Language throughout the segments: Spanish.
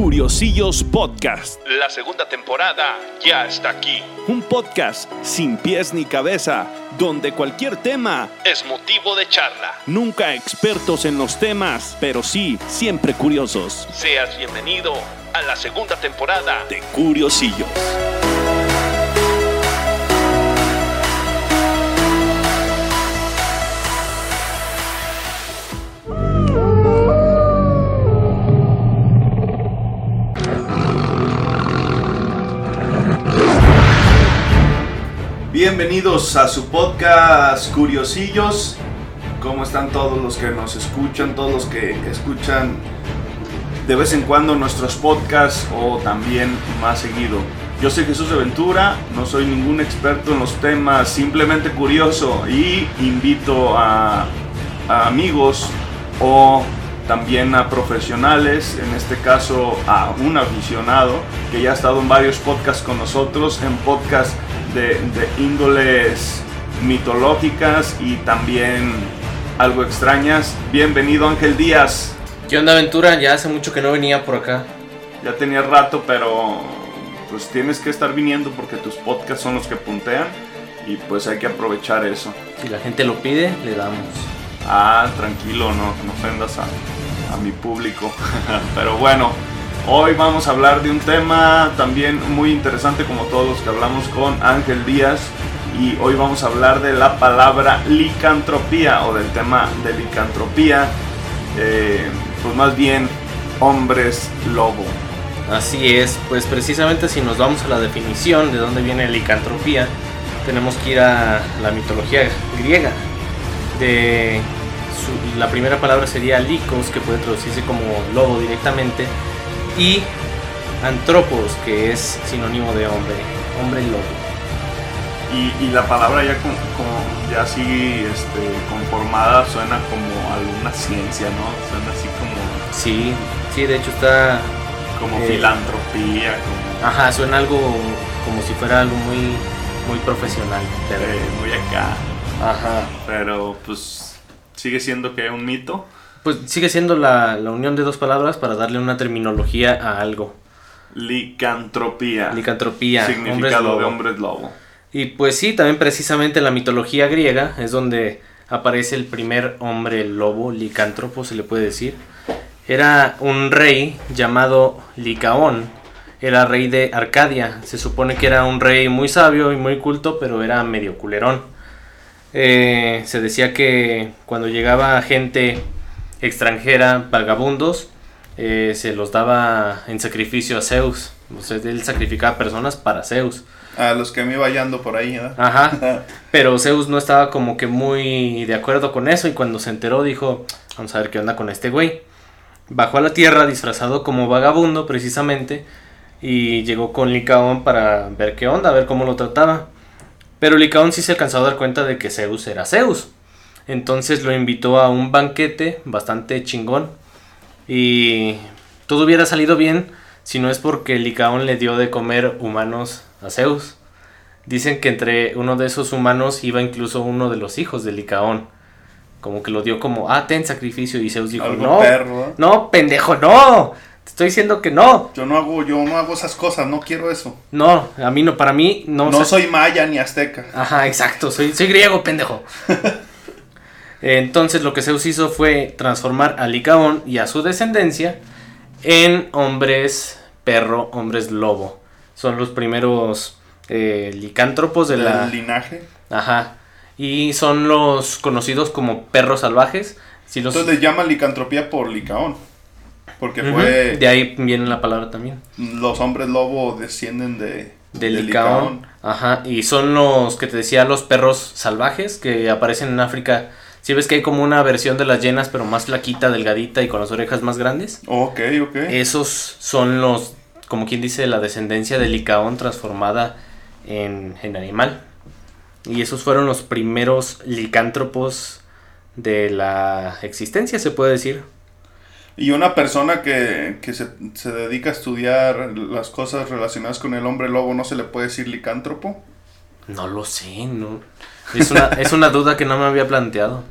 Curiosillos Podcast. La segunda temporada ya está aquí. Un podcast sin pies ni cabeza, donde cualquier tema Es motivo de charla. Nunca expertos en los temas, pero sí siempre curiosos. Seas bienvenido a la segunda temporada De Curiosillos. Bienvenidos a su podcast Curiosillos. ¿Cómo están todos los que nos escuchan, todos los que escuchan de vez en cuando nuestros podcasts o también más seguido? Yo soy Jesús de Ventura, no soy ningún experto en los temas, simplemente curioso y invito a, a amigos o también a profesionales, en este caso a un aficionado que ya ha estado en varios podcasts con nosotros, en podcasts de, de índoles mitológicas y también algo extrañas. Bienvenido Ángel Díaz, ¿Qué onda aventura? Ya hace mucho que no venía por acá. ya tenía rato, pero pues tienes que estar viniendo porque tus podcasts son los que puntean y pues hay que aprovechar eso. Si la gente lo pide, le damos. Ah, tranquilo, no, no ofendas a, a mi público. Pero bueno, hoy vamos a hablar de un tema también muy interesante como todos los que hablamos con Ángel Díaz. Y hoy vamos a hablar de la palabra licantropía o del tema de licantropía. eh, pues más bien hombres lobo. Así es, pues precisamente si nos vamos a la definición de dónde viene licantropía, tenemos que ir a la mitología griega. La primera palabra sería licos, que puede traducirse como lobo directamente, y antropos, que es sinónimo de hombre, hombre lobo. Y, y la palabra ya como ya así este, conformada suena como alguna ciencia, ¿no? Suena así como, Sí, sí, de hecho está como Eh. filantropía, como Ajá, suena algo como si fuera algo muy, muy profesional. Pero, eh, muy acá. ajá. Pero pues sigue siendo que un mito. Pues sigue siendo la, la unión de dos palabras para darle una terminología a algo. Licantropía. Licantropía, hombres Significado lobo. de hombres lobo. Y pues sí, también precisamente en la mitología griega es donde aparece el primer hombre lobo, licántropo se le puede decir. Era un rey llamado Licaón. Era rey de Arcadia. Se supone que era un rey muy sabio y muy culto, pero era medio culerón. Eh, se decía que cuando llegaba gente extranjera, vagabundos, eh, se los daba en sacrificio a Zeus. O sea, él sacrificaba personas para Zeus. A los que me iba hallando por ahí, ¿verdad? Ajá. Pero Zeus no estaba como que muy de acuerdo con eso y cuando se enteró dijo, vamos a ver qué onda con este güey. Bajó a la tierra disfrazado como vagabundo precisamente y llegó con Licaón para ver qué onda, a ver cómo lo trataba. Pero Licaón sí se alcanzó a dar cuenta de que Zeus era Zeus. Entonces lo invitó a un banquete bastante chingón y todo hubiera salido bien si no es porque Licaón le dio de comer humanos a Zeus. Dicen que entre uno de esos humanos iba incluso uno de los hijos de Licaón. Como que lo dio como, ah, ten sacrificio. Y Zeus dijo, no, perro, ¿eh? no, pendejo, no. Te estoy diciendo que no. Yo no hago, yo no hago esas cosas, no quiero eso. No, a mí no, para mí no. No soy maya ni azteca. Ajá, exacto, soy, soy griego, pendejo. Entonces lo que Zeus hizo fue transformar a Licaón y a su descendencia en hombres perro, hombres lobo. Son los primeros eh, licántropos de la... Del linaje. Ajá. Y son los conocidos como perros salvajes. Si los... Entonces le llaman licantropía por licaón. Porque fue. De ahí viene la palabra también. Los hombres lobo descienden de. De Licaón. Ajá. Y son los que te decía, los perros salvajes que aparecen en África. Si ves que hay como una versión de las llenas, pero más flaquita, delgadita y con las orejas más grandes. Ok, ok. Esos son los, como quien dice, la descendencia de Licaón transformada en, en animal. Y esos fueron los primeros licántropos de la existencia, se puede decir. Y una persona que, que se, se dedica a estudiar las cosas relacionadas con el hombre lobo, ¿no se le puede decir licántropo? No lo sé, no. Es una, es una duda que no me había planteado.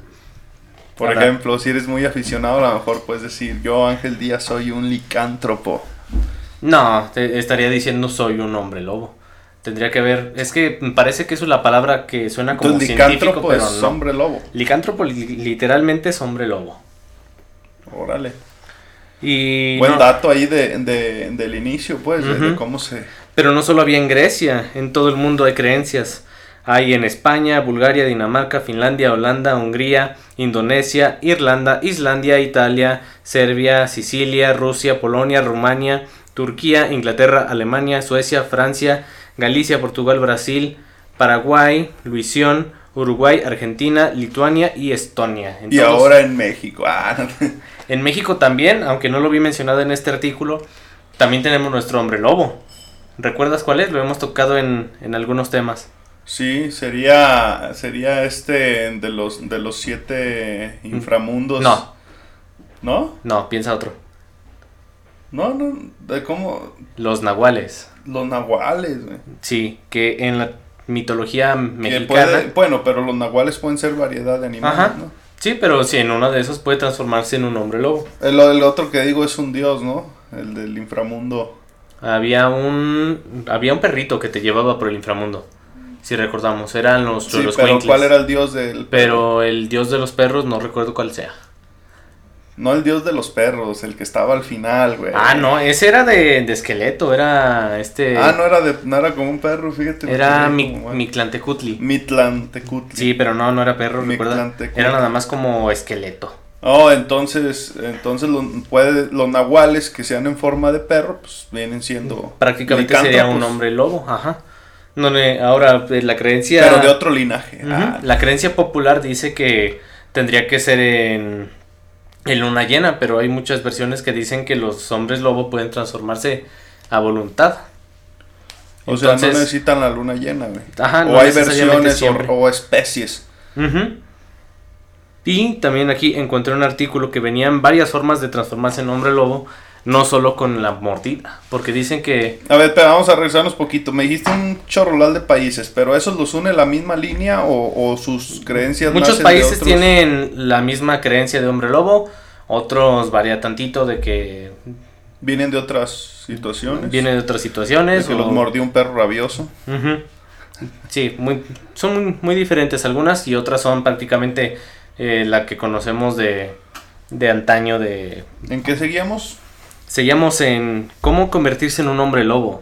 Por ejemplo, si eres muy aficionado, a lo mejor puedes decir, yo Ángel Díaz soy un licántropo. No, te estaría diciendo soy un hombre lobo. Tendría que ver, es que me parece que eso es la palabra que suena como Entonces, científico, licántropo pero es no. hombre lobo. Licántropo li- literalmente es hombre lobo. Órale. Y Buen no- dato ahí de, de- del inicio, pues, de- cómo se... Pero no solo había en Grecia, en todo el mundo hay creencias. Hay en España, Bulgaria, Dinamarca, Finlandia, Holanda, Hungría, Indonesia, Irlanda, Islandia, Italia, Serbia, Sicilia, Rusia, Polonia, Rumania, Turquía, Inglaterra, Alemania, Suecia, Francia, Galicia, Portugal, Brasil, Paraguay, Luisión, Uruguay, Argentina, Lituania y Estonia. Y ahora en México. Ah, En México también, aunque no lo vi mencionado en este artículo, también tenemos nuestro hombre lobo. ¿Recuerdas cuál es? Lo hemos tocado en, en algunos temas. Sí, sería sería este de los de los siete inframundos. No, ¿No? no, piensa otro. No, no, de cómo Los nahuales. los nahuales, güey. Sí, que en la mitología mexicana. puede- bueno, pero los nahuales pueden ser variedad de animales, Ajá. ¿no? Sí, pero sí, en uno de esos puede transformarse en un hombre lobo. El, el otro que digo es un dios, ¿no? El del inframundo. Había un había un perrito que te llevaba por el inframundo. Si recordamos, eran los Sí, pero. ¿cuál era el dios del Pero el dios de los perros no recuerdo cuál sea. No el dios de los perros, el que estaba al final, güey. Ah, no, ese era de, de esqueleto, era este Ah, no era de no era como un perro, fíjate. Era mi, como mal. Mictlantecutli. Mitlantecutli. Sí, pero no, no era perro, recuerda. Era nada más como esqueleto. Oh, entonces, entonces los, puede, los nahuales que sean en forma de perro, pues vienen siendo Prácticamente sería un hombre lobo, ajá. No, ne- ahora, eh, la creencia... Pero de otro linaje. Ah, La creencia popular dice que tendría que ser en, en luna llena, pero hay muchas versiones que dicen que los hombres lobo pueden transformarse a voluntad. o sea, no necesitan la luna llena, güey. Ajá, o no hay necesariamente versiones o, o especies. Y también aquí encontré un artículo que venían varias formas de transformarse en hombre lobo, no solo con la mordida, porque dicen que A ver, pero vamos a regresarnos poquito. Me dijiste un chorrolal de países, pero ¿esos los une la misma línea o, o sus creencias muchos de países tienen la misma creencia de hombre lobo, otros varía tantito de que Vienen de otras situaciones. viene de otras De situaciones. que o- los mordió un perro rabioso. Sí, muy, son muy, muy diferentes algunas y otras son prácticamente eh, la que conocemos de, de antaño de... ¿En qué seguíamos? Seguimos en cómo convertirse en un hombre lobo.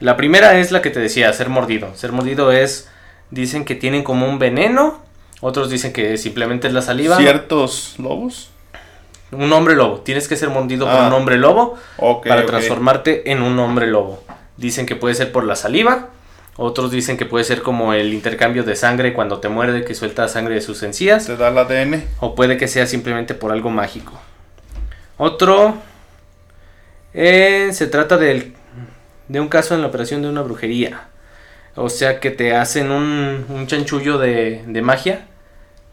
La primera es la que te decía, ser mordido. Ser mordido es, dicen que tienen como un veneno, otros dicen que simplemente es la saliva. ¿Ciertos lobos? Un hombre lobo, tienes que ser mordido por Ah. un hombre lobo Ok, para transformarte en un hombre lobo. Dicen que puede ser por la saliva, otros dicen que puede ser como el intercambio de sangre cuando te muerde que suelta sangre de sus encías, Te da el ADN. o puede que sea simplemente por algo mágico. Otro eh, se trata del- de un caso en la operación de una brujería. O sea que te hacen un, un chanchullo de, de magia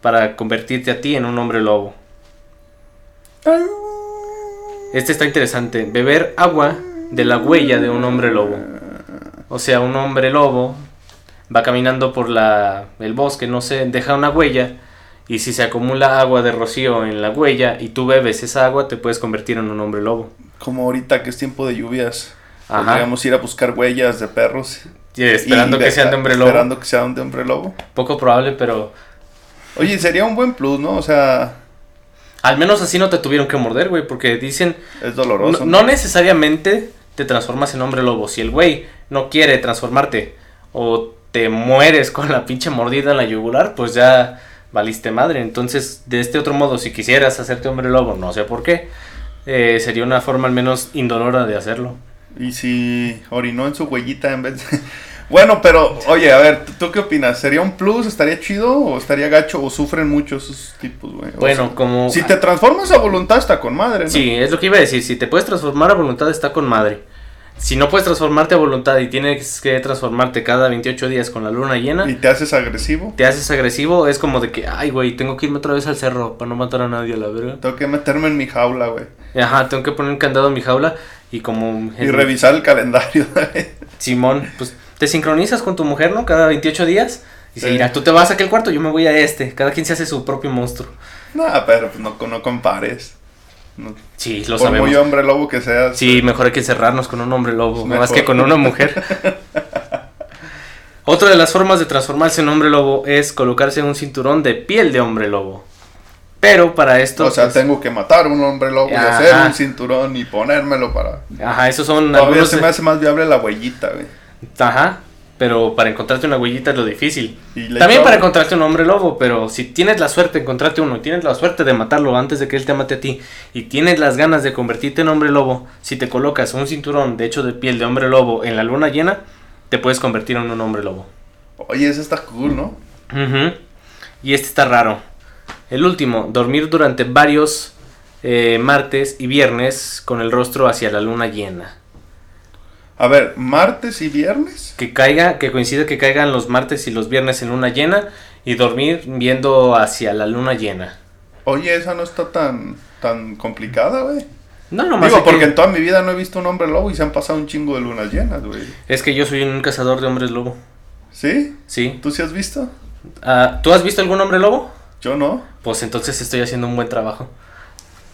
para convertirte a ti en un hombre lobo. Este está interesante. Beber agua de la huella de un hombre lobo. O sea, un hombre lobo va caminando por la, el bosque, no sé, deja una huella. Y si se acumula agua de rocío en la huella y tú bebes esa agua, te puedes convertir en un hombre lobo. Como ahorita que es tiempo de lluvias. Ajá. Podríamos ir a buscar huellas de perros. Y esperando y que sean de hombre lobo. Esperando que sean de hombre lobo. Poco probable, pero Oye, sería un buen plus, ¿no? O sea, al menos así no te tuvieron que morder, güey. Porque dicen, es no, doloroso. no necesariamente te transformas en hombre lobo. Si el güey no quiere transformarte o te mueres con la pinche mordida en la yugular, pues ya valiste madre. Entonces, de este otro modo, si quisieras hacerte hombre lobo, no sé por qué, eh, sería una forma al menos indolora de hacerlo. Y si orinó en su huellita en vez de... Bueno, pero, oye, a ver, ¿tú, tú qué opinas? ¿Sería un plus? ¿Estaría chido? ¿O estaría gacho? ¿O sufren mucho esos tipos, güey? Bueno, sea, como... Si te transformas a voluntad está con madre, ¿no? Sí, es lo que iba a decir. Si te puedes transformar a voluntad, está con madre. Si no puedes transformarte a voluntad y tienes que transformarte cada 28 días con la luna llena, Y te haces agresivo. te haces agresivo, es como de que, ay, güey, tengo que irme otra vez al cerro para no matar a nadie, a la verga. Tengo que meterme en mi jaula, güey. Ajá, tengo que poner un candado en mi jaula y como... Y revisar el calendario. Simón, pues te sincronizas con tu mujer, ¿no? Cada 28 días. Y Sí. si mira, tú te vas a aquel cuarto, yo me voy a este. Cada quien se hace su propio monstruo. no, pero pues no, no compares. Sí, lo por sabemos. muy hombre lobo que seas. Sí, mejor hay que cerrarnos con un hombre lobo, Mejor. más que con una mujer. Otra de las formas de transformarse en hombre lobo es colocarse un cinturón de piel de hombre lobo. Pero para esto... O sea, pues, tengo que matar a un hombre lobo y hacer un cinturón y ponérmelo para. Ajá, esos son Todavía algunos se me hace más viable la huellita, güey. Ajá, pero para encontrarte una huellita es lo difícil. También para encontrarte un hombre lobo, pero si tienes la suerte de encontrarte uno tienes la suerte de matarlo antes de que él te mate a ti y tienes las ganas de convertirte en hombre lobo, si te colocas un cinturón de hecho de piel de hombre lobo en la luna llena, te puedes convertir en un hombre lobo. Oye, eso está cool, ¿no? Y este está raro. El último, dormir durante varios eh, martes y viernes con el rostro hacia la luna llena. A ver, martes y viernes. Que caiga, que coincide que caigan los martes y los viernes en luna llena y dormir viendo hacia la luna llena. Oye, esa no está tan, tan complicada, güey. No, nomás Digo, que- porque en toda mi vida no he visto un hombre lobo y se han pasado un chingo de lunas llenas, güey. es que yo soy un cazador de hombres lobo. ¿Sí? Sí. ¿Tú sí has visto? Ah, ¿Tú has visto algún hombre lobo? Yo no. Pues entonces estoy haciendo un buen trabajo.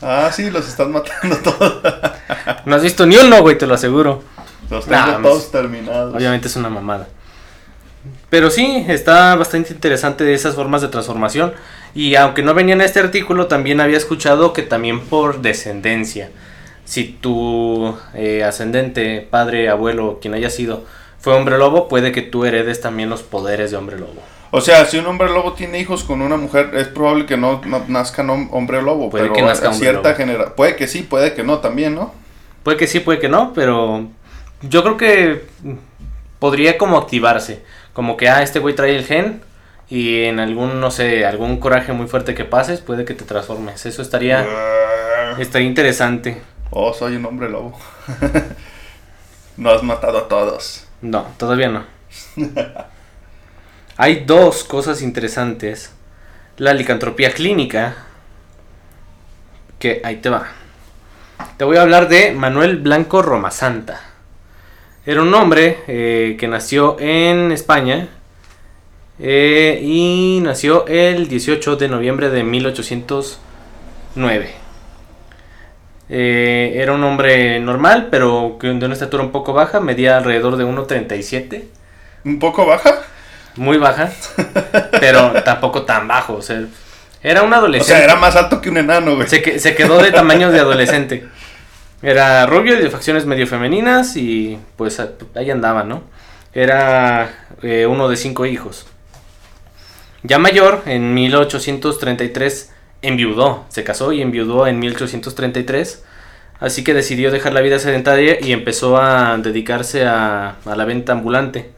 Ah, sí, los estás matando todos. No has visto ni uno, güey, te lo aseguro. Los tengo Nah, todos pues, terminados. Obviamente es una mamada. Pero sí, está bastante interesante esas formas de transformación. Y aunque no venía en este artículo, también había escuchado que también por descendencia. Si tu eh, ascendente, padre, abuelo, quien haya sido, fue hombre lobo, puede que tú heredes también los poderes de hombre lobo. O sea, si un hombre lobo tiene hijos con una mujer, es probable que no, no nazcan hom- hombre lobo. Puede pero que nazca a cierta generación. Puede que sí, puede que no también, ¿no? Puede que sí, puede que no, pero yo creo que podría como activarse. Como que, ah, este güey trae el gen y en algún, no sé, algún coraje muy fuerte que pases, puede que te transformes. Eso estaría, estaría interesante. Oh, soy un hombre lobo. no has matado a todos. No, todavía no. Hay dos cosas interesantes. La licantropía clínica, que ahí te va. Te voy a hablar de Manuel Blanco Romasanta. Era un hombre eh, que nació en España eh, y nació el 18 de noviembre de 1809. Eh, era un hombre normal, pero de una estatura un poco baja, medía alrededor de 1,37. ¿Un poco baja? Muy baja, pero tampoco tan bajo. O sea, era un O adolescente. sea, era más alto que un enano, güey. Se, que- se quedó de tamaño de adolescente. Era rubio y de facciones medio femeninas y pues ahí andaba, ¿no? Era eh, uno de cinco hijos. Ya mayor, en 1833 enviudó, se casó y enviudó en 1833. Así que decidió dejar la vida sedentaria y empezó a dedicarse a, a la venta ambulante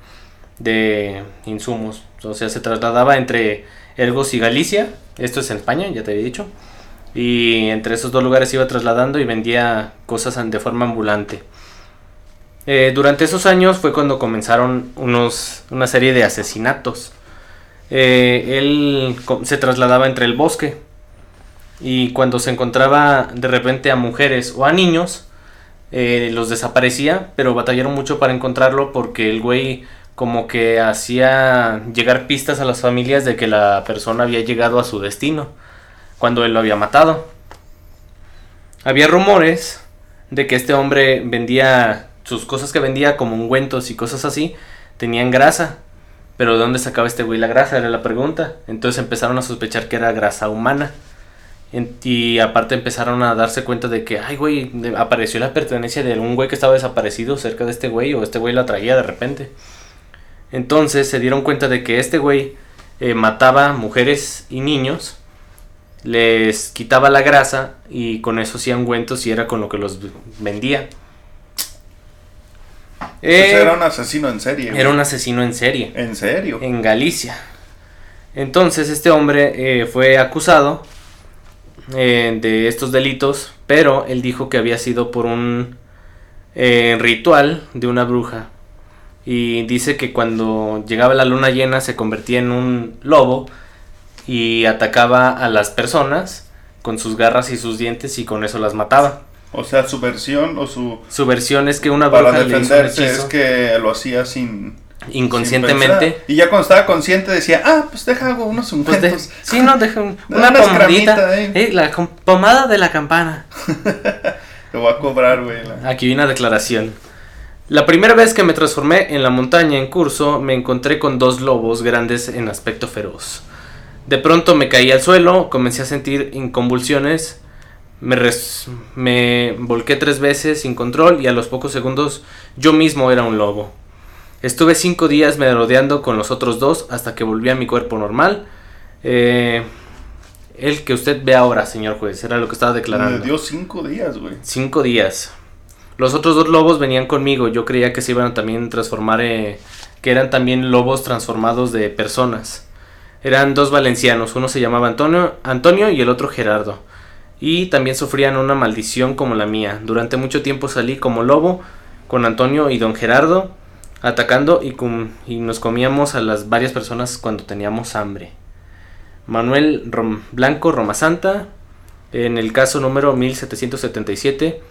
de insumos. O sea, se trasladaba entre Ergos y Galicia. Esto es en España, ya te había dicho. Y entre esos dos lugares iba trasladando y vendía cosas de forma ambulante. Eh, durante esos años fue cuando comenzaron unos, una serie de asesinatos. Eh, él se trasladaba entre el bosque y cuando se encontraba de repente a mujeres o a niños, eh, los desaparecía, pero batallaron mucho para encontrarlo porque el güey como que hacía llegar pistas a las familias de que la persona había llegado a su destino cuando él lo había matado. Había rumores de que este hombre vendía sus cosas que vendía como ungüentos y cosas así, tenían grasa. Pero ¿de dónde sacaba este güey la grasa? Era la pregunta. Entonces empezaron a sospechar que era grasa humana. Y aparte empezaron a darse cuenta de que, ay, güey, apareció la pertenencia de un güey que estaba desaparecido cerca de este güey o este güey la traía de repente. Entonces se dieron cuenta de que este güey eh, mataba mujeres y niños, les quitaba la grasa y con eso hacía ungüentos y era con lo que los vendía. Pues Eh, era un asesino en serie. güey. era un asesino en serie En serio. en Galicia. Entonces este hombre eh, fue acusado eh, de estos delitos, pero él dijo que había sido por un eh, ritual de una bruja. Y dice que cuando llegaba la luna llena se convertía en un lobo y atacaba a las personas con sus garras y sus dientes y con eso las mataba. O sea, su versión o su... Su versión es que una Para bruja le hizo un defenderse es que lo hacía sin... Inconscientemente. Y ya cuando estaba consciente decía, ah, pues deja hago unos Pues de- ungüentos. sí, no, deja un- una pomadita. eh. eh, la pomada de la campana. Te voy a cobrar, güey. la- Aquí viene una declaración. La primera vez que me transformé en la montaña en curso, me encontré con dos lobos grandes en aspecto feroz. De pronto me caí al suelo, comencé a sentir en convulsiones, me, res- me volqué tres veces sin control y a los pocos segundos yo mismo era un lobo. Estuve cinco días merodeando con los otros dos hasta que volví a mi cuerpo normal. Eh, el que usted ve ahora, señor juez, era lo que estaba declarando. Me dio cinco días, güey. Cinco días. Los otros dos lobos venían conmigo. Yo creía que se iban a también transformar, eh, que eran también lobos transformados de personas. Eran dos valencianos. Uno se llamaba Antonio, Antonio y el otro Gerardo. Y también sufrían una maldición como la mía. Durante mucho tiempo salí como lobo con Antonio y don Gerardo atacando y, y nos comíamos a las varias personas cuando teníamos hambre. Manuel Blanco Romasanta, en el caso número 1777,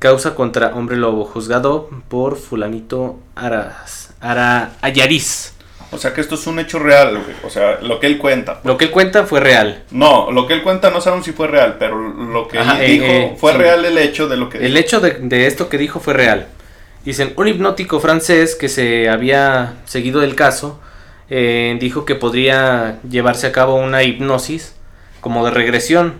causa contra hombre lobo, juzgado por fulanito Aras, Ara, Ayariz. O sea que esto es un hecho real. O sea, lo que él cuenta. Lo que él cuenta fue real. No, lo que él cuenta no sabemos si fue real, pero lo que Ajá, él eh, dijo eh, fue sí. real el hecho de lo que El hecho de, de esto que dijo fue real. Dicen, un hipnótico francés que se había seguido del caso eh, dijo que podría llevarse a cabo una hipnosis como de regresión.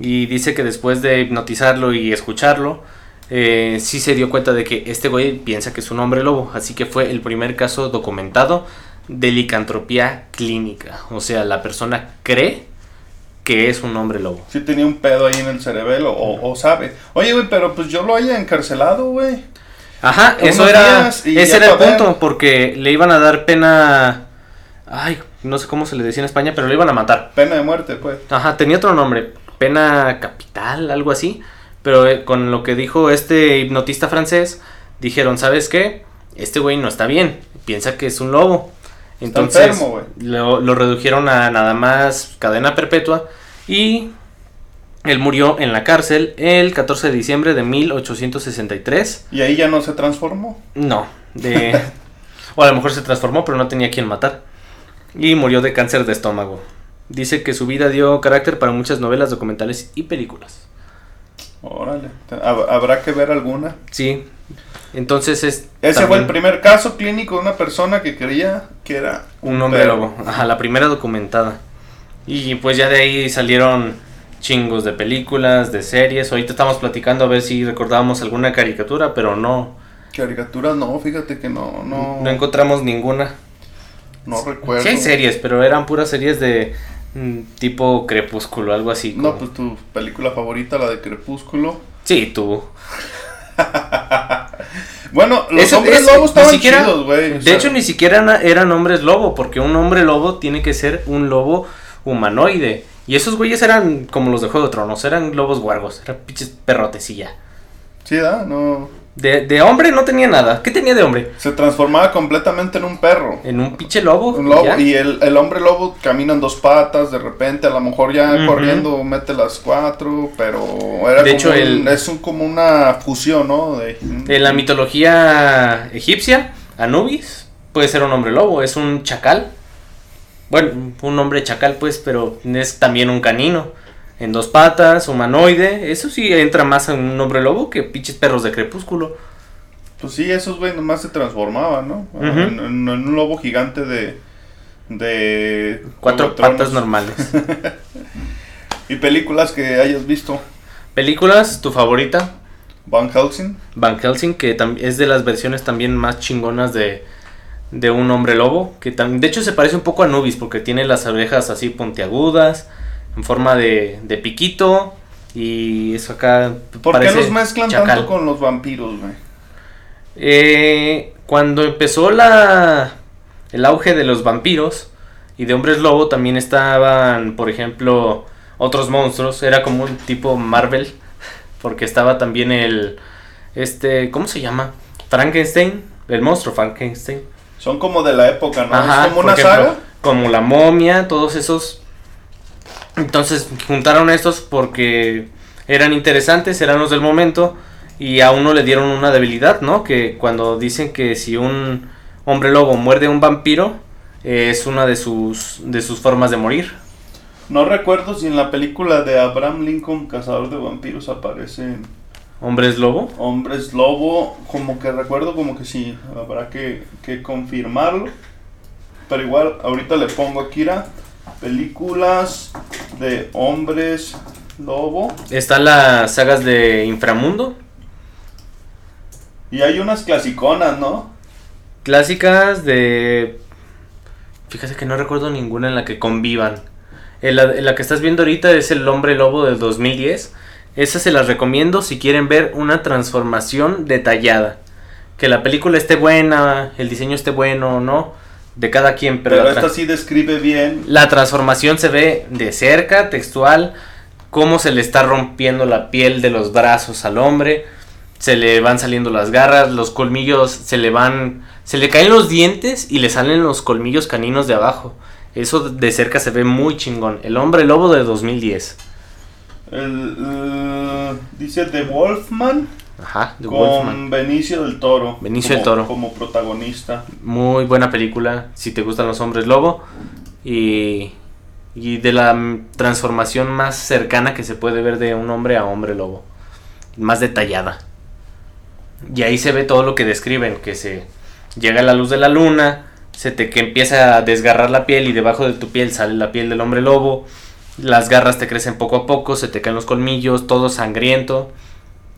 Y dice que después de hipnotizarlo y escucharlo, eh, sí se dio cuenta de que este güey piensa que es un hombre lobo. Así que fue el primer caso documentado de licantropía clínica. O sea, la persona cree que es un hombre lobo. Sí tenía un pedo ahí en el cerebelo, o, o sabe. Oye, güey, pero pues yo lo haya encarcelado, güey. Ajá, eso era. Ese era el ver. punto, porque le iban a dar pena. Ay, no sé cómo se le decía en España, pero le iban a matar. Pena de muerte, pues. Ajá, tenía otro nombre, pena capital, algo así. Pero eh, con lo que dijo este hipnotista francés, dijeron: ¿Sabes qué? Este güey no está bien, piensa que es un lobo. Entonces enfermo, güey. lo, lo redujeron a nada más cadena perpetua y él murió en la cárcel el 14 de diciembre de 1863. Y ahí ya no se transformó. No, de... o a lo mejor se transformó, pero no tenía quien matar. Y murió de cáncer de estómago. Dice que su vida dio carácter para muchas novelas, documentales y películas. Órale. Hab- Habrá que ver alguna. Sí. Entonces es... Ese fue el primer caso clínico de una persona que creía que era Un hombre lobo. Ajá, la primera documentada. Y pues ya de ahí salieron chingos de películas, de series. Ahorita estamos platicando a ver si recordábamos alguna caricatura, pero no, Caricaturas no, fíjate que no, no, no encontramos ninguna. no recuerdo. Sí hay series, pero eran puras series de tipo Crepúsculo, algo así. No, pues tu película favorita, la de Crepúsculo. Sí, tú. Bueno, los Eso hombres es- lobos estaban siquiera- chidos, güey. De sea, hecho, ni siquiera eran hombres lobo, porque un hombre lobo tiene que ser un lobo humanoide. Y esos güeyes eran como los de Juego de Tronos, eran lobos guargos, eran pinches perrotes y ya. Sí, ¿da? No. De, de hombre no tenía nada. ¿Qué tenía de hombre? Se transformaba completamente en un perro. En un pinche lobo. Un lobo, ya. y el, el hombre lobo camina en dos patas, de repente a lo mejor ya corriendo mete las cuatro, pero era De como hecho, un- el- es un, como una fusión, ¿no? De, En la mitología egipcia, Anubis puede ser un hombre lobo, es un chacal. Bueno, un hombre chacal, pues, pero es también un canino. En dos patas, humanoide. Eso sí entra más en un hombre lobo que pinches perros de crepúsculo. Pues sí, esos güey nomás se transformaban, ¿no? En, en- en un lobo gigante de... de Cuatro patas normales. Y películas que hayas visto. Películas, tu favorita, Van Helsing. Van Helsing, que es de las versiones también más chingonas de, de un hombre lobo. Que de hecho se parece un poco a Anubis porque tiene las orejas así puntiagudas, en forma de, de piquito. Y eso acá. ¿Por qué los mezclan chacal. tanto con los vampiros, güey? Eh, cuando empezó la el auge de los vampiros y de hombres lobo también estaban, por ejemplo, otros monstruos, era como un tipo Marvel, porque estaba también el este, ¿cómo se llama? Frankenstein, el monstruo Frankenstein. Son como de la época, ¿no? Ajá, es como una ejemplo, saga. Como la momia, todos esos. Entonces juntaron estos porque eran interesantes, eran los del momento y a uno le dieron una debilidad, ¿no? Que cuando dicen que si un hombre lobo muerde a un vampiro, eh, es una de sus, de sus formas de morir. No recuerdo si en la película de Abraham Lincoln, Cazador de Vampiros, aparecen ¿Hombre es lobo? hombres lobo. Como que recuerdo como que sí, habrá que, que confirmarlo. Pero igual, ahorita le pongo aquí Akira, películas de hombres lobo. Están las sagas de Inframundo, Y hay unas clasiconas, ¿no? clásicas de... Fíjate que no recuerdo ninguna en la que convivan. En la, en la que estás viendo ahorita es el hombre lobo del 2010. Esa se las recomiendo si quieren ver una transformación detallada. Que la película esté buena, el diseño esté bueno o no, de cada quien. Pero, Pero, esta sí describe bien. la transformación se ve de cerca, textual, cómo se le está rompiendo la piel de los brazos al hombre, se le van saliendo las garras, los colmillos se le van, se le caen los dientes y le salen los colmillos caninos de abajo. Eso de cerca se ve muy chingón. El hombre lobo de 2010. El, eh, dice The Wolfman Ajá, con Wolfman. Benicio del Toro. Benicio del como- Toro. Como protagonista. Muy buena película, si te gustan los hombres lobo. Y, y de la transformación más cercana que se puede ver de un hombre a hombre lobo. Más detallada. Y ahí se ve todo lo que describen, que se llega la luz de la luna, se te que empieza a desgarrar la piel y debajo de tu piel sale la piel del hombre lobo. Las garras te crecen poco a poco, se te caen los colmillos, todo sangriento.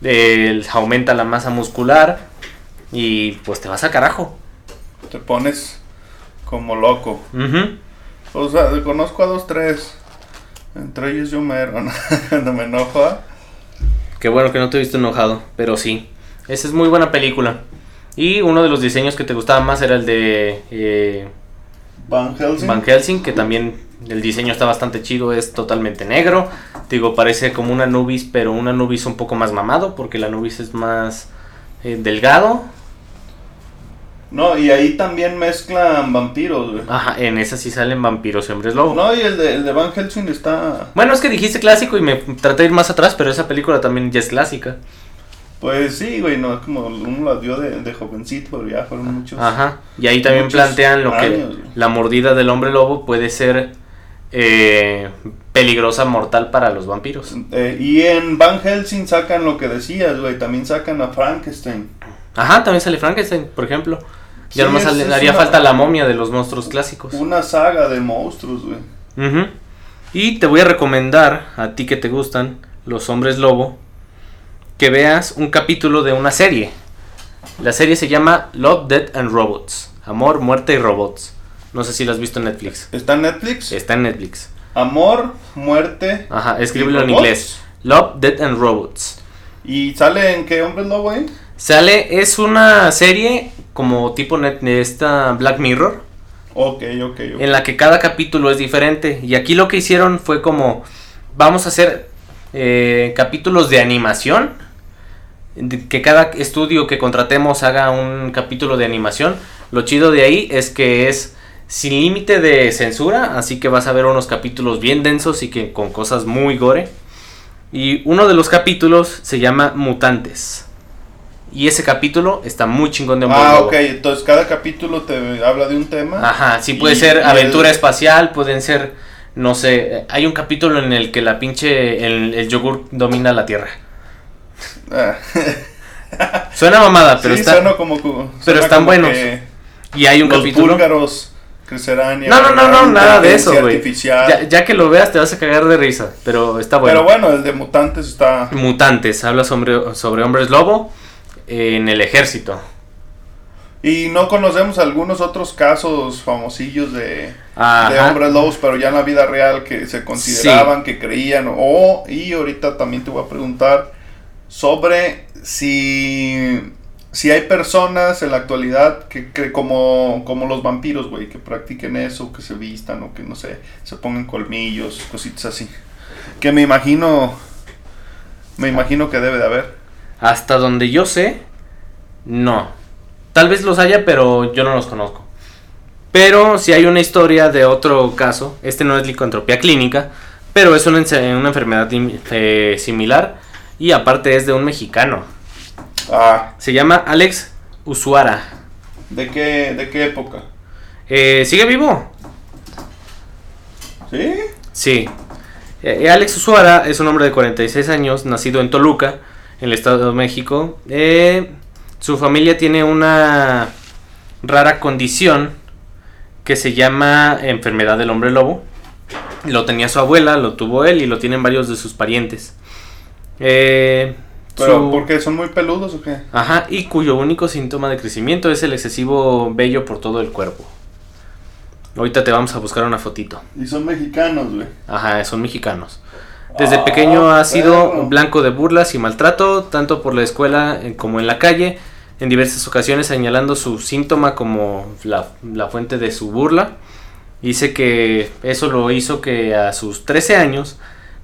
Eh, aumenta la masa muscular y pues te vas a carajo. Te pones como loco. O sea, conozco a dos, tres. Entre ellos yo mero, ¿no? Me enojo. ¿ah? Qué bueno que no te he visto enojado, pero sí. Esa es muy buena película. Y uno de los diseños que te gustaba más era el de eh, Van Helsing. Van Helsing, que también el diseño está bastante chido, es totalmente negro. Digo, parece como una Nubis, pero una Nubis un poco más mamado, porque la Nubis es más eh, delgado. No, y ahí también mezclan vampiros, güey. Ajá, en esa sí salen vampiros y hombres lobo. No, y el de, el de Van Helsing está. Bueno, es que dijiste clásico y me traté de ir más atrás, pero esa película también ya es clásica. Pues sí, güey, no es como uno la vio de, de jovencito, pero ya fueron muchos. Ajá. Y ahí también plantean lo que güey. la mordida del hombre lobo puede ser eh, peligrosa, mortal para los vampiros. Eh, y en Van Helsing sacan lo que decías, güey. También sacan a Frankenstein. Ajá, también sale Frankenstein, por ejemplo. Ya Sí, nomás es haría falta la momia de los monstruos clásicos. Una saga de monstruos, güey. Y te voy a recomendar, a ti que te gustan los hombres lobo, que veas un capítulo de una serie. La serie se llama Love, Death and Robots. Amor, muerte y robots. No sé si la has visto en Netflix. ¿Está en Netflix? Está en Netflix. Amor, muerte. Ajá, escríbelo ¿Y en inglés. Love, Death and Robots. ¿Y sale en qué hombre lobo, güey? Sale, es una serie como tipo net, esta Black Mirror, Ok, ok, ok. en la que cada capítulo es diferente. Y aquí lo que hicieron fue como, vamos a hacer eh, capítulos de animación, de- que cada estudio que contratemos haga un capítulo de animación. Lo chido de ahí es que es sin límite de censura, así que vas a ver unos capítulos bien densos y que con cosas muy gore. Y uno de los capítulos se llama Mutantes. Y ese capítulo está muy chingón de Ah, ok. Entonces cada capítulo te habla de un tema. Ajá, sí puede Y- ser y aventura el- espacial, pueden ser, no sé, hay un capítulo en el que la pinche, el, el yogur domina la Tierra. Ah. Suena mamada, pero sí, está... suena como, pero están como buenos. que Y hay un los capítulo... búlgaros crecerán y No, no, no, no, nada de eso, güey. artificial. Ya, ya que lo veas te vas a cagar de risa, pero está bueno. Pero bueno, el de mutantes está. Mutantes, habla sobre, sobre hombres lobo en el ejército. Y no conocemos algunos otros casos famosillos de, de hombres lobos, pero ya en la vida real que se consideraban, que creían. O, y ahorita también te voy a preguntar sobre si, si hay personas en la actualidad que, que como, como los vampiros, güey, que practiquen eso, que se vistan o que no sé, se pongan colmillos, cositas así. Que me imagino, me imagino que debe de haber. Hasta donde yo sé, no. Tal vez los haya, pero yo no los conozco. Pero si hay una historia de otro caso, este no es licantropía clínica, pero es una, una enfermedad eh, similar y aparte es de un mexicano. Ah, Se llama Alex Usuara. ¿De qué, de qué época? Eh, ¿Sigue vivo? ¿Sí? Sí. Eh, Alex Usuara es un hombre de 46 años, nacido en Toluca, en el Estado de México. Eh, su familia tiene una rara condición que se llama enfermedad del hombre lobo. Lo tenía su abuela, lo tuvo él y lo tienen varios de sus parientes. Eh, ¿Pero su- por qué? ¿Son muy peludos o qué? Ajá, y cuyo único síntoma de crecimiento es el excesivo vello por todo el cuerpo. Ahorita te vamos a buscar una fotito. Y son mexicanos, güey. Ajá, son mexicanos. Desde Ah, pequeño ha sido blanco de burlas y maltrato, tanto por la escuela eh, como en la calle, en diversas ocasiones señalando su síntoma como la, la fuente de su burla. Dice que eso lo hizo que a sus 13 años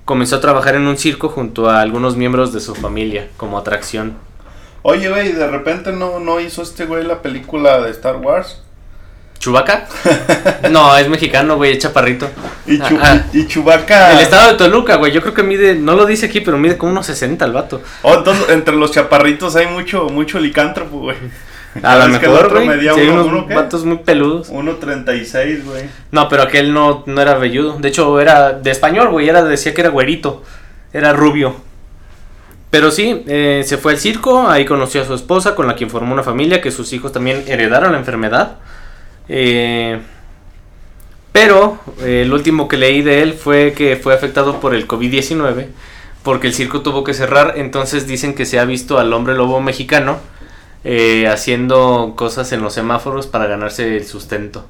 comenzó a trabajar en un circo junto a algunos miembros de su familia como atracción. Oye, güey, de repente no, no hizo este güey la película de Star Wars. ¿Chubaca? No, es mexicano, güey, es chaparrito. Y, Chu- Ah, ah. y Chewbacca. El estado de Toluca, güey, yo creo que mide, no lo dice aquí, pero mide como unos 60 el vato. Oh, entonces entre los chaparritos hay mucho, mucho licántropo, güey. A lo mejor, güey. hay uno- unos uno, vatos muy peludos. 1.36, güey. No, pero aquel no, no era velludo. De hecho, era de español, güey. Era, decía que era güerito. Era rubio. Pero sí, eh, se fue al circo. Ahí conoció a su esposa, con la quien formó una familia. Que sus hijos también heredaron la enfermedad. Eh, pero eh, el último que leí de él fue que fue afectado por el COVID-19. Porque el circo tuvo que cerrar. Entonces dicen que se ha visto al hombre lobo mexicano. Eh, haciendo cosas en los semáforos para ganarse el sustento.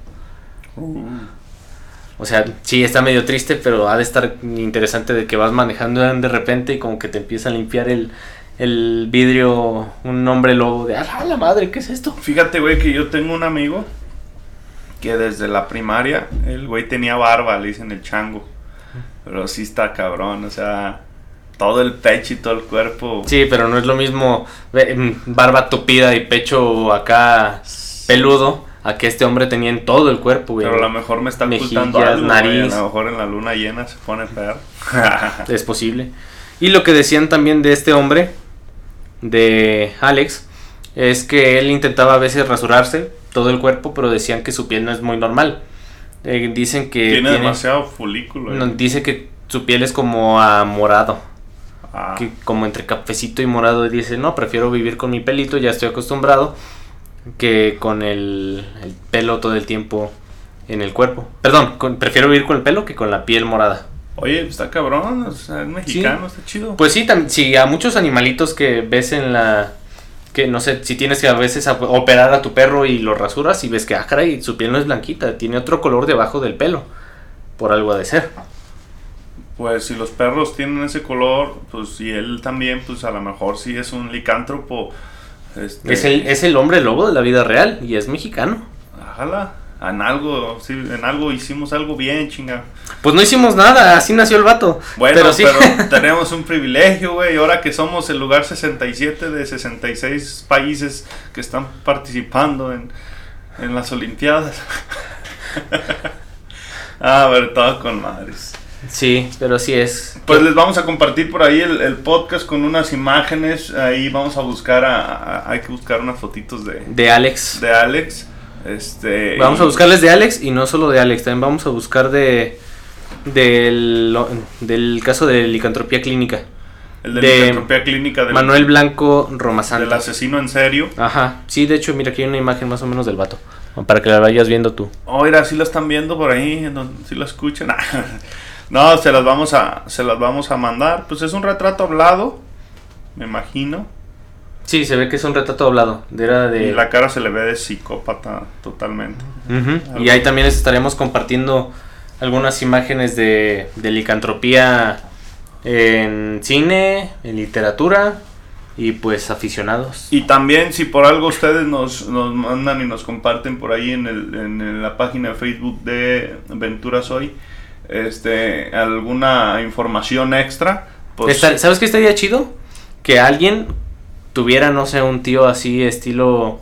O sea, sí está medio triste, pero ha de estar interesante de que vas manejando de repente y como que te empieza a limpiar el, el vidrio un hombre lobo de ¡ah, la madre! ¿Qué es esto? Fíjate, güey, que yo tengo un amigo que desde la primaria, el güey tenía barba, le dicen el chango. Pero sí está cabrón, o sea, todo el pecho y todo el cuerpo. Sí, pero no es lo mismo mm, barba tupida y pecho acá peludo a que este hombre tenía en todo el cuerpo, güey. Pero a lo mejor me está ocultando Mejillas, algo, güey, nariz. A lo mejor en la luna llena se pone peor. Es posible. Y lo que decían también de este hombre, de Alex, es que él intentaba a veces rasurarse todo el cuerpo, pero decían que su piel no es muy normal. Eh, dicen que tiene, tiene- demasiado folículo. no, eh. dice que su piel es como a morado, Ah, que como entre cafecito y morado. Y dice, no, prefiero vivir con mi pelito, ya estoy acostumbrado, que con el, el pelo todo el tiempo en el cuerpo. Perdón, con- prefiero vivir con el pelo que con la piel morada. Oye, está cabrón, o sea, es mexicano, está chido. Pues sí, sí, a muchos animalitos que ves en la... Que no sé, si tienes que a veces a- operar a tu perro y lo rasuras y ves que, ah, caray, su piel no es blanquita, tiene otro color debajo del pelo. Por algo ha de ser. Pues si los perros tienen ese color, pues y él también, pues a lo mejor sí es un licántropo. Este, Es, el, es el hombre lobo de la vida real y es mexicano. Ojalá, en algo, sí, en algo hicimos algo bien, chinga. Pues no hicimos nada, así nació el vato. Bueno, pero sí. pero tenemos un privilegio, güey. Ahora que somos el lugar 67 de 66 países que están participando en, en las Olimpiadas. ah, a ver, todo con madres. Sí, pero sí es. Pues les vamos a compartir por ahí el, el podcast con unas imágenes. Ahí vamos a buscar, a, a- hay que buscar unas fotitos de, De Alex. de Alex. Este, Vamos a buscarles de Alex y no solo de Alex, también vamos a buscar de del, del caso de licantropía clínica. el de, de licantropía clínica del, Manuel Blanco del Romasanta. asesino en serio. Ajá, sí, de hecho, mira, aquí hay una imagen más o menos del vato. Para que la vayas viendo tú. Oh, mira, sí la están viendo por ahí, donde- sí la escuchan. no, se las vamos a, se las vamos a mandar. Pues es un retrato hablado, me imagino. Sí, se ve que es un retrato doblado. Era de. Y la cara se le ve de psicópata totalmente. Y ahí también les estaremos compartiendo algunas imágenes de, de licantropía en cine, en literatura y pues aficionados. Y también si por algo ustedes nos, nos mandan y nos comparten por ahí en, el, en la página de Facebook de Venturas Hoy, este, alguna información extra, pues ¿Sabes qué estaría chido? Que alguien tuviera, no sé, un tío así estilo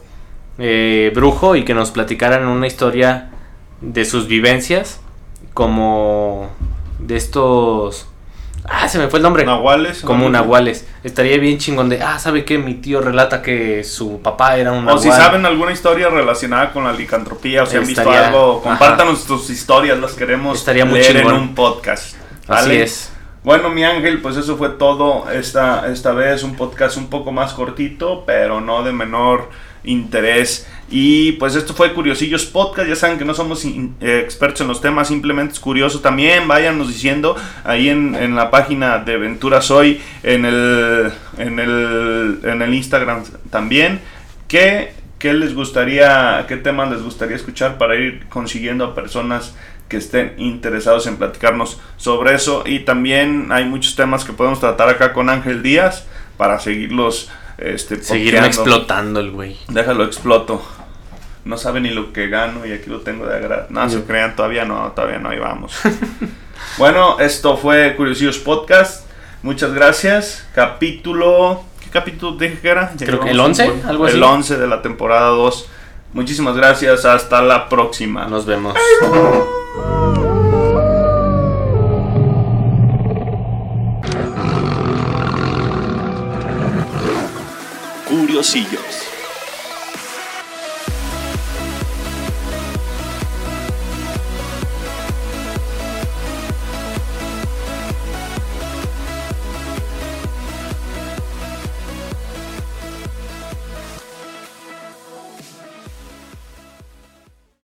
eh, brujo y que nos platicaran una historia de sus vivencias como de estos Ah, se me fue el nombre. Nahuales. Como ¿no? nahuales. Estaría bien chingón de, ah, ¿sabe qué? Mi tío relata que su papá era un O si nahual. saben alguna historia relacionada con la licantropía o si han visto algo, ajá. compártanos tus historias, las queremos Estaría muy leer en chingón. un podcast. Así es. Bueno, mi ángel, pues eso fue todo esta, esta vez. Un podcast un poco más cortito, pero no de menor interés. Y pues esto fue Curiosillos Podcast. Ya saben que no somos eh, expertos en los temas, simplemente es curioso. También váyanos diciendo ahí en, en la página de Ventura Soy, en el, en el, en el Instagram también, que, qué les gustaría, qué temas les gustaría escuchar para ir consiguiendo a personas que estén interesados en platicarnos sobre eso. Y también hay muchos temas que podemos tratar acá con Ángel Díaz para seguirlos. Este, Seguirme explotando el güey. Déjalo exploto. No sabe ni lo que gano y aquí lo tengo de agrado. No, se crean, todavía no, todavía no, ahí vamos. bueno, esto fue Curiosillos Podcast. Muchas gracias. Capítulo. ¿Qué capítulo dije que era? Ya Creo que el un 11, buen- algo así. El 11 de la temporada 2. Muchísimas gracias. Hasta la próxima. Nos vemos. Curiosillos.